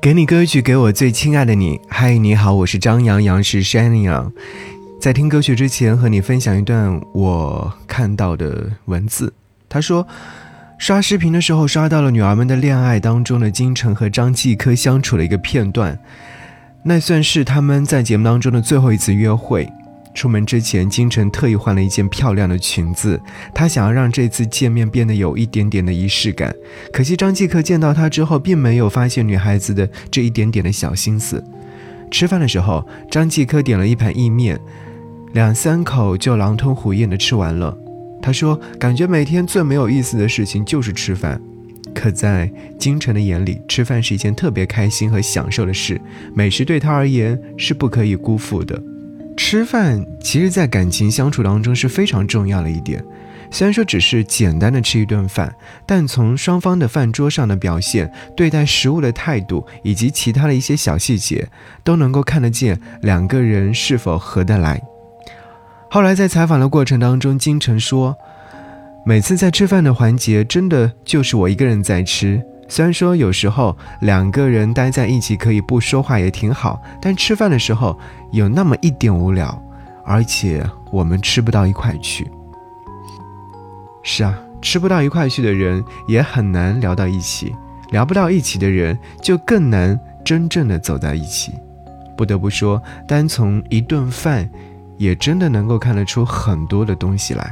给你歌曲，给我最亲爱的你。嗨，你好，我是张阳阳，是山羊。在听歌曲之前，和你分享一段我看到的文字。他说，刷视频的时候刷到了《女儿们的恋爱》当中的金晨和张继科相处的一个片段，那算是他们在节目当中的最后一次约会。出门之前，金晨特意换了一件漂亮的裙子，她想要让这次见面变得有一点点的仪式感。可惜张继科见到她之后，并没有发现女孩子的这一点点的小心思。吃饭的时候，张继科点了一盘意面，两三口就狼吞虎咽的吃完了。他说：“感觉每天最没有意思的事情就是吃饭。”可在金晨的眼里，吃饭是一件特别开心和享受的事，美食对他而言是不可以辜负的。吃饭其实，在感情相处当中是非常重要的一点。虽然说只是简单的吃一顿饭，但从双方的饭桌上的表现、对待食物的态度，以及其他的一些小细节，都能够看得见两个人是否合得来。后来在采访的过程当中，金晨说，每次在吃饭的环节，真的就是我一个人在吃。虽然说有时候两个人待在一起可以不说话也挺好，但吃饭的时候有那么一点无聊，而且我们吃不到一块去。是啊，吃不到一块去的人也很难聊到一起，聊不到一起的人就更难真正的走在一起。不得不说，单从一顿饭，也真的能够看得出很多的东西来。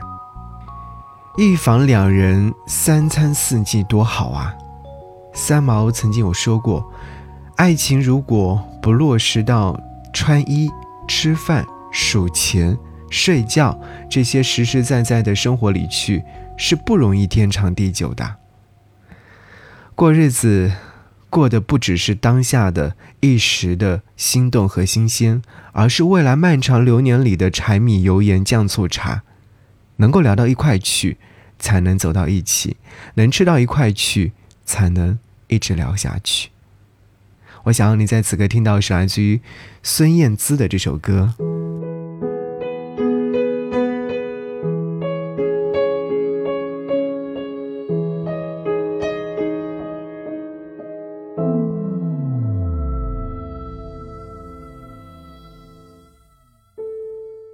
一房两人，三餐四季多好啊！三毛曾经有说过，爱情如果不落实到穿衣、吃饭、数钱、睡觉这些实实在在的生活里去，是不容易天长地久的。过日子，过的不只是当下的一时的心动和新鲜，而是未来漫长流年里的柴米油盐酱醋茶。能够聊到一块去，才能走到一起；能吃到一块去，才能。一直聊下去。我想要你在此刻听到是来自于孙燕姿的这首歌。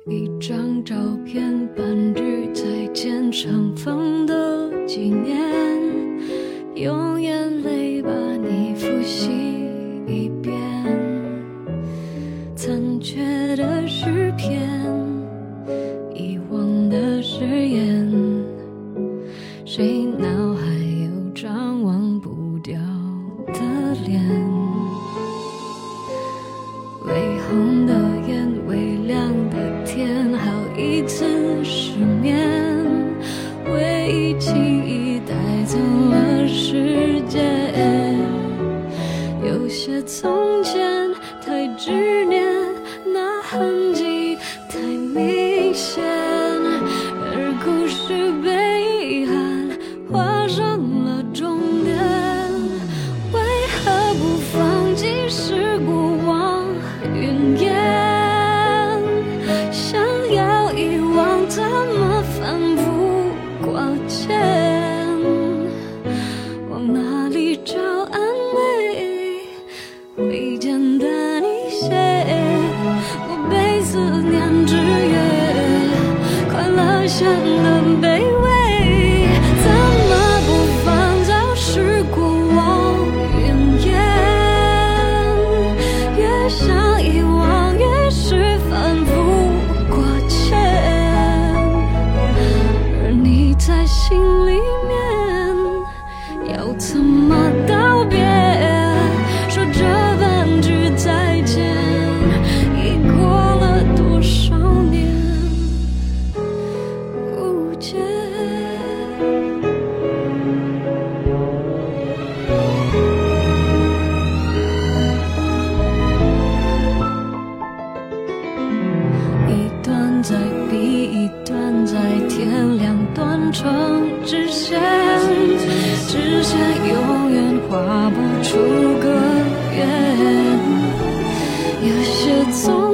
一张照片，半句再见，相逢的纪念，用脸微红的眼，微亮的天，好一次失眠，回忆轻易带走了时间。有些从。谢在比一段，在天亮断成直线，直线永远画不出个圆。有些总。